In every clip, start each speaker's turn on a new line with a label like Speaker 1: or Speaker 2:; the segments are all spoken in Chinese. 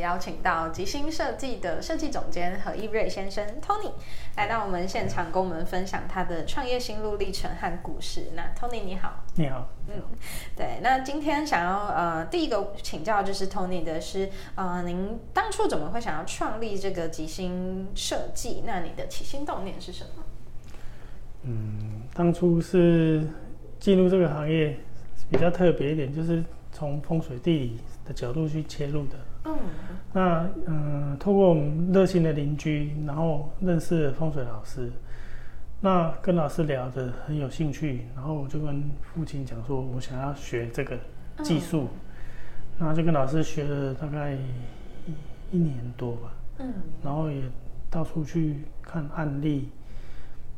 Speaker 1: 邀请到吉星设计的设计总监何一瑞先生 Tony 来到我们现场，跟我们分享他的创业心路历程和故事。那 Tony 你好，
Speaker 2: 你好，
Speaker 1: 嗯，对。那今天想要呃第一个请教就是 Tony 的是呃您当初怎么会想要创立这个吉星设计？那你的起心动念是什么？
Speaker 2: 嗯，当初是进入这个行业比较特别一点，就是从风水地理的角度去切入的。嗯，那嗯，透过我们热心的邻居，然后认识了风水老师，那跟老师聊得很有兴趣，然后我就跟父亲讲说，我想要学这个技术，嗯、然后就跟老师学了大概一一年多吧，嗯，然后也到处去看案例，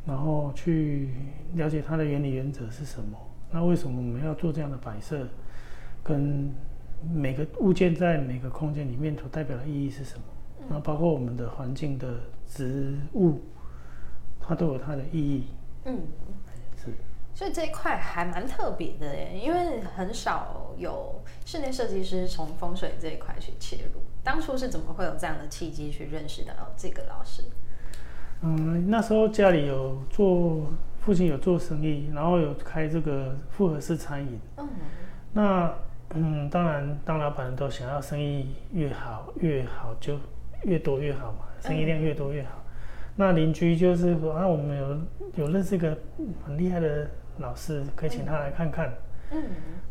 Speaker 2: 然后去了解它的原理原则是什么，那为什么我们要做这样的摆设，跟每个物件在每个空间里面所代表的意义是什么？然后包括我们的环境的植物，它都有它的意义。嗯，是。
Speaker 1: 所以这一块还蛮特别的耶，因为很少有室内设计师从风水这一块去切入。当初是怎么会有这样的契机去认识到这个老师？
Speaker 2: 嗯，那时候家里有做，父亲有做生意，然后有开这个复合式餐饮。嗯，那。嗯，当然，当老板都想要生意越好越好，就越多越好嘛，生意量越多越好。嗯、那邻居就是说啊，我们有有认识一个很厉害的老师，可以请他来看看。嗯，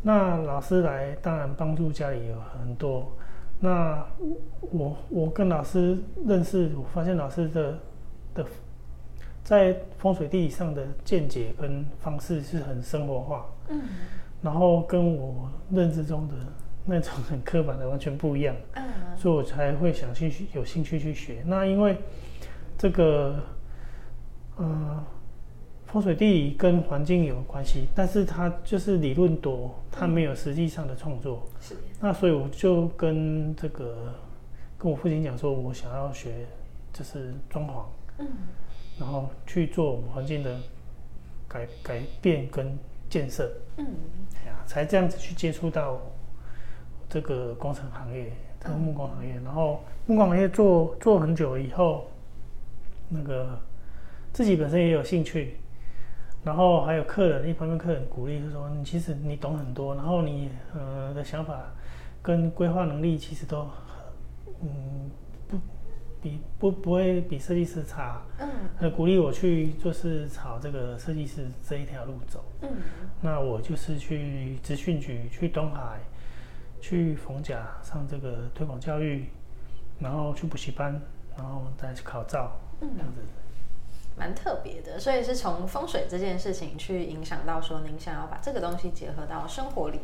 Speaker 2: 那老师来，当然帮助家里有很多。那我我跟老师认识，我发现老师的的在风水地理上的见解跟方式是很生活化。嗯。然后跟我认知中的那种很刻板的完全不一样，嗯，所以我才会想去有兴趣去学。那因为这个，呃，风水地理跟环境有关系，但是它就是理论多，它没有实际上的创作。是。那所以我就跟这个跟我父亲讲说，我想要学就是装潢，嗯，然后去做我们环境的改改变跟建设，嗯。才这样子去接触到这个工程行业，这个木工行业，然后木工行业做做很久以后，那个自己本身也有兴趣，然后还有客人，一方面客人鼓励就说，你其实你懂很多，然后你呃的想法跟规划能力其实都嗯不比不不会比设计师差，嗯，很鼓励我去就是朝这个设计师这一条路走，嗯。那我就是去资讯局，去东海，去逢甲上这个推广教育，然后去补习班，然后再去考照，嗯，这样子，
Speaker 1: 蛮特别的。所以是从风水这件事情去影响到说，您想要把这个东西结合到生活里。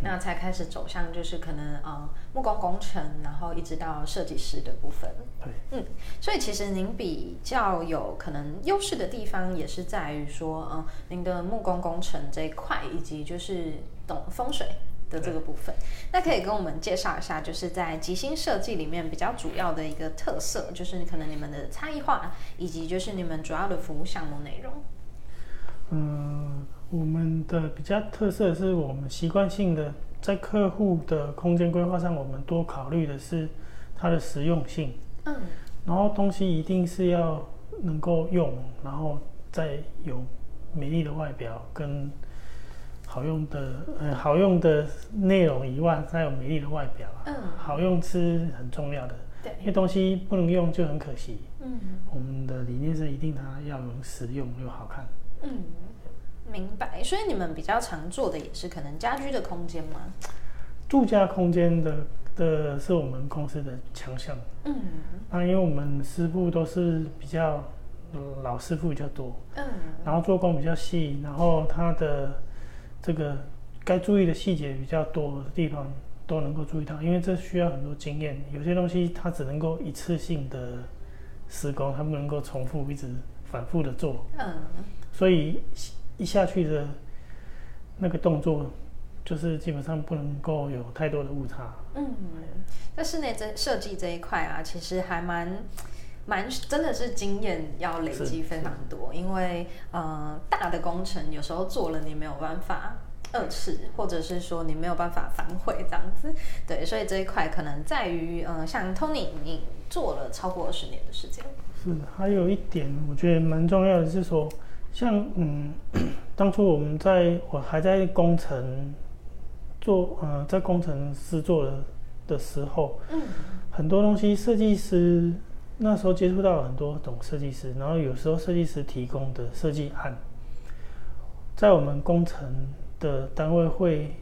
Speaker 1: 那才开始走向就是可能呃木工工程，然后一直到设计师的部分。对，嗯，所以其实您比较有可能优势的地方，也是在于说，嗯，您的木工工程这一块，以及就是懂风水的这个部分。那可以跟我们介绍一下，就是在吉星设计里面比较主要的一个特色，就是可能你们的差异化，以及就是你们主要的服务项目内容。
Speaker 2: 嗯。我们的比较特色是我们习惯性的在客户的空间规划上，我们多考虑的是它的实用性。嗯，然后东西一定是要能够用，然后再有美丽的外表跟好用的呃好用的内容以外，再有美丽的外表。嗯，好用是很重要的。对，因为东西不能用就很可惜。嗯，我们的理念是一定它要能实用又好看。嗯。
Speaker 1: 明白，所以你们比较常做的也是可能家居的空间吗？
Speaker 2: 住家空间的的是我们公司的强项。嗯，那因为我们师傅都是比较老师傅比较多，嗯，然后做工比较细，然后他的这个该注意的细节比较多的地方都能够注意到，因为这需要很多经验。有些东西它只能够一次性的施工，它不能够重复一直反复的做。嗯，所以。一下去的那个动作，就是基本上不能够有太多的误差。
Speaker 1: 嗯，在室内这设计这一块啊，其实还蛮蛮真的是经验要累积非常多，因为呃大的工程有时候做了你没有办法二次，或者是说你没有办法反悔这样子。对，所以这一块可能在于呃像 Tony 你做了超过二十年的时间。
Speaker 2: 是，还有一点我觉得蛮重要的是说，像嗯当初我们在我还在工程。做呃，在工程师做的的时候，嗯，很多东西设计师那时候接触到很多懂设计师，然后有时候设计师提供的设计案，在我们工程的单位会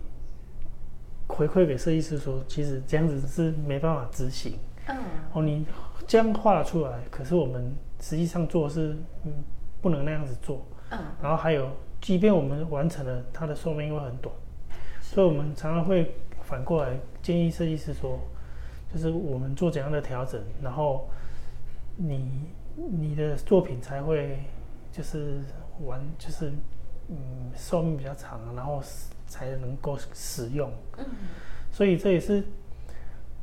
Speaker 2: 回馈给设计师说，其实这样子是没办法执行，嗯，哦，你这样画出来，可是我们实际上做是嗯不能那样子做，嗯，然后还有，即便我们完成了，它的寿命会很短。所以，我们常常会反过来建议设计师说，就是我们做怎样的调整，然后你你的作品才会就是完，就是嗯寿命比较长，然后才能够使用。所以这也是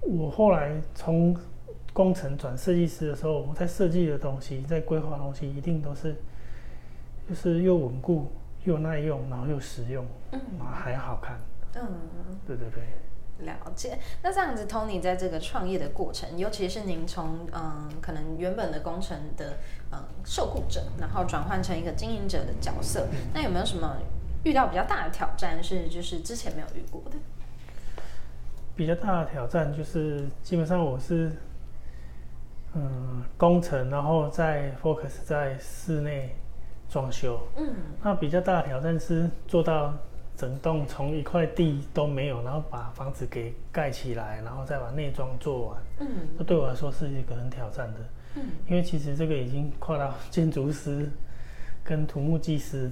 Speaker 2: 我后来从工程转设计师的时候，我在设计的东西，在规划东西，一定都是就是又稳固又耐用，然后又实用，然后还好看。
Speaker 1: 嗯，
Speaker 2: 对对对，
Speaker 1: 了解。那这样子，Tony 在这个创业的过程，尤其是您从嗯，可能原本的工程的嗯受雇者，然后转换成一个经营者的角色，那有没有什么遇到比较大的挑战，是就是之前没有遇过的？
Speaker 2: 比较大的挑战就是，基本上我是嗯工程，然后再 focus 在室内装修。嗯，那比较大的挑战是做到。整栋从一块地都没有，然后把房子给盖起来，然后再把内装做完。嗯，这对我来说是一个很挑战的。嗯，因为其实这个已经跨到建筑师跟土木技师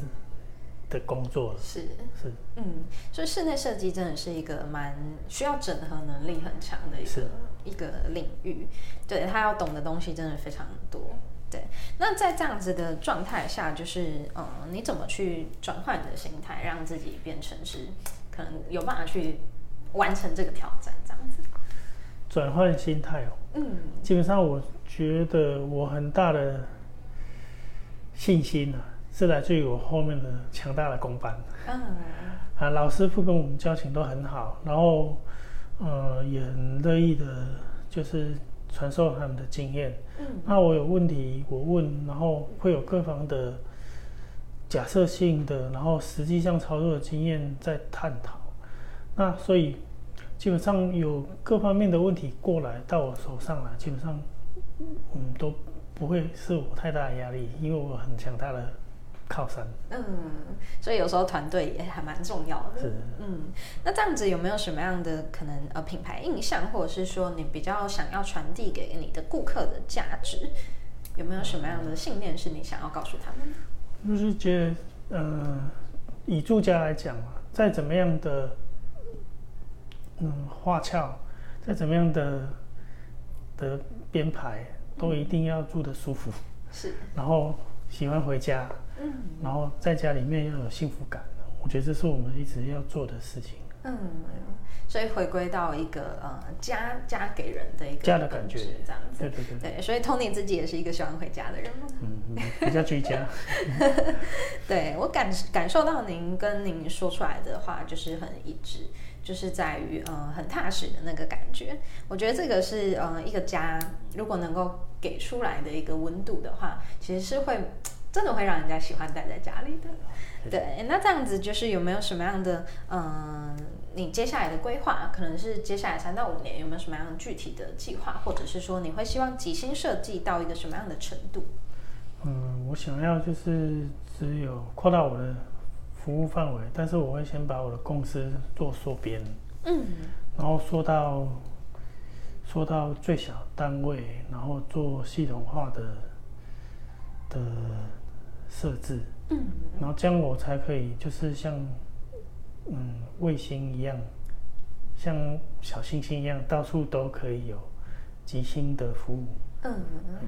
Speaker 2: 的工作了。
Speaker 1: 是
Speaker 2: 是，
Speaker 1: 嗯，所以室内设计真的是一个蛮需要整合能力很强的一个一个领域。对，他要懂的东西真的非常多。对，那在这样子的状态下，就是嗯，你怎么去转换你的心态，让自己变成是可能有办法去完成这个挑战？这样子
Speaker 2: 转换心态哦，嗯，基本上我觉得我很大的信心啊，是来自于我后面的强大的公班。嗯，啊，老师傅跟我们交情都很好，然后呃，也很乐意的，就是。传授他们的经验，嗯，那我有问题我问，然后会有各方的假设性的，然后实际上操作的经验在探讨。那所以基本上有各方面的问题过来到我手上来，基本上嗯都不会是我太大的压力，因为我很强大的。靠山，
Speaker 1: 嗯，所以有时候团队也还蛮重要的。
Speaker 2: 是，
Speaker 1: 嗯，那这样子有没有什么样的可能呃品牌印象，或者是说你比较想要传递给你的顾客的价值，有没有什么样的信念是你想要告诉他们？
Speaker 2: 就是觉得，呃，以住家来讲嘛，再怎么样的，嗯，花俏，再怎么样的的编排，都一定要住得舒服。
Speaker 1: 是，
Speaker 2: 然后喜欢回家。嗯，然后在家里面要有幸福感，我觉得这是我们一直要做的事情。
Speaker 1: 嗯，所以回归到一个呃家家给人的一个
Speaker 2: 家的感觉，
Speaker 1: 这样子。
Speaker 2: 对对对。
Speaker 1: 对，所以 Tony 自己也是一个喜欢回家的人吗？
Speaker 2: 嗯，比较居家。
Speaker 1: 对，我感感受到您跟您说出来的话就是很一致，就是在于呃很踏实的那个感觉。我觉得这个是呃一个家如果能够给出来的一个温度的话，其实是会。真的会让人家喜欢待在家里的，对。那这样子就是有没有什么样的，嗯，你接下来的规划，可能是接下来三到五年有没有什么样具体的计划，或者是说你会希望几星设计到一个什么样的程度？
Speaker 2: 嗯，我想要就是只有扩大我的服务范围，但是我会先把我的公司做缩编，嗯，然后缩到缩到最小单位，然后做系统化的的。设置，嗯，然后这样我才可以，就是像，嗯，卫星一样，像小星星一样，到处都可以有极星的服务。
Speaker 1: 嗯，嗯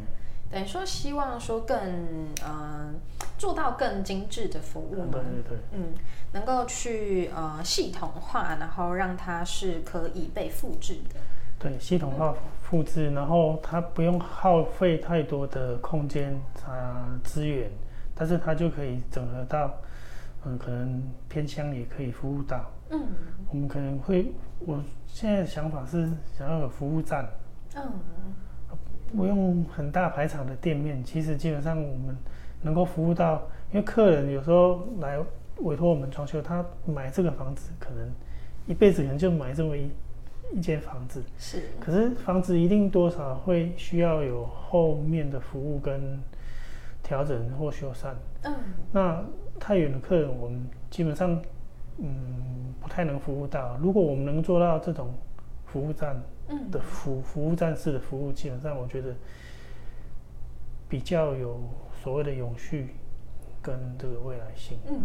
Speaker 1: 等于说希望说更呃做到更精致的服务嘛，
Speaker 2: 对对对，
Speaker 1: 嗯，能够去呃系统化，然后让它是可以被复制的。
Speaker 2: 对，系统化复制，然后它不用耗费太多的空间啊资源，但是它就可以整合到，嗯，可能偏乡也可以服务到。嗯，我们可能会，我现在的想法是想要有服务站。嗯，不用很大排场的店面，其实基本上我们能够服务到，因为客人有时候来委托我们装修，他买这个房子可能一辈子可能就买这么一。一间房子是，可是房子一定多少会需要有后面的服务跟调整或修缮。嗯，那太远的客人，我们基本上嗯不太能服务到。如果我们能做到这种服务站的服服务站式的服务，基本上我觉得比较有所谓的永续。跟这个未来性，
Speaker 1: 嗯，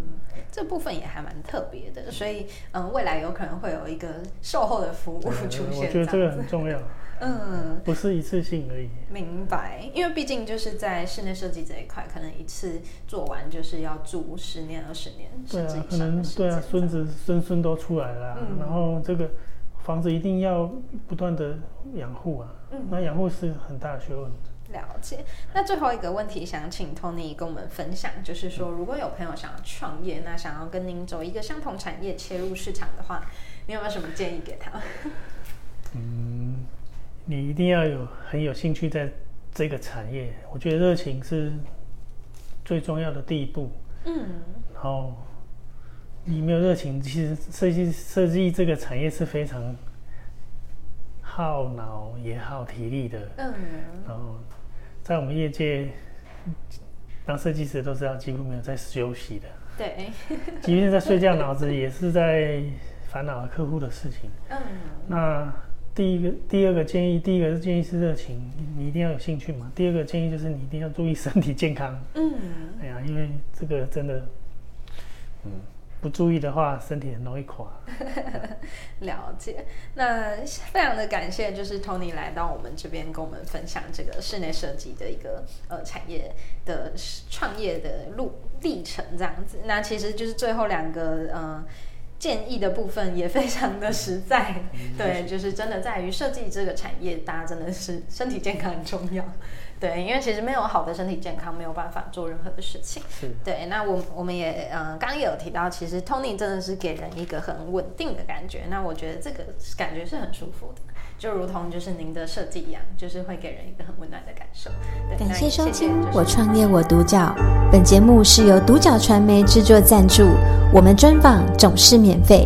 Speaker 1: 这部分也还蛮特别的，所以嗯，未来有可能会有一个售后的服务出现。
Speaker 2: 我觉得这个很重要，嗯，不是一次性而已。
Speaker 1: 明白，因为毕竟就是在室内设计这一块，可能一次做完就是要住十年、二十年，
Speaker 2: 对啊，可能对啊，孙子孙孙都出来了，嗯，然后这个房子一定要不断的养护啊，嗯，那养护是很大的学问。
Speaker 1: 了解。那最后一个问题，想请 Tony 跟我们分享，就是说，如果有朋友想要创业，那想要跟您走一个相同产业切入市场的话，你有没有什么建议给他？
Speaker 2: 嗯，你一定要有很有兴趣在这个产业，我觉得热情是最重要的第一步。嗯，然后你没有热情，其实设计设计这个产业是非常耗脑也耗体力的。嗯，然后。在我们业界，当设计师都知道几乎没有在休息的。
Speaker 1: 对，
Speaker 2: 即便在睡觉，脑子也是在烦恼客户的事情。嗯。那第一个、第二个建议，第一个是建议是热情，你一定要有兴趣嘛。第二个建议就是你一定要注意身体健康。嗯。哎呀，因为这个真的，嗯。不注意的话，身体很容易垮。
Speaker 1: 了解，那非常的感谢，就是 Tony 来到我们这边跟我们分享这个室内设计的一个呃产业的创业的路历程这样子。那其实就是最后两个呃建议的部分也非常的实在，嗯、对，就是真的在于设计这个产业，大家真的是身体健康很重要。对，因为其实没有好的身体健康，没有办法做任何的事情。是对，那我我们也嗯，刚刚也有提到，其实 Tony 真的是给人一个很稳定的感觉。那我觉得这个感觉是很舒服的，就如同就是您的设计一样，就是会给人一个很温暖的感受。
Speaker 3: 感谢收听《我创业我独角》，本节目是由独角传媒制作赞助，我们专访总是免费。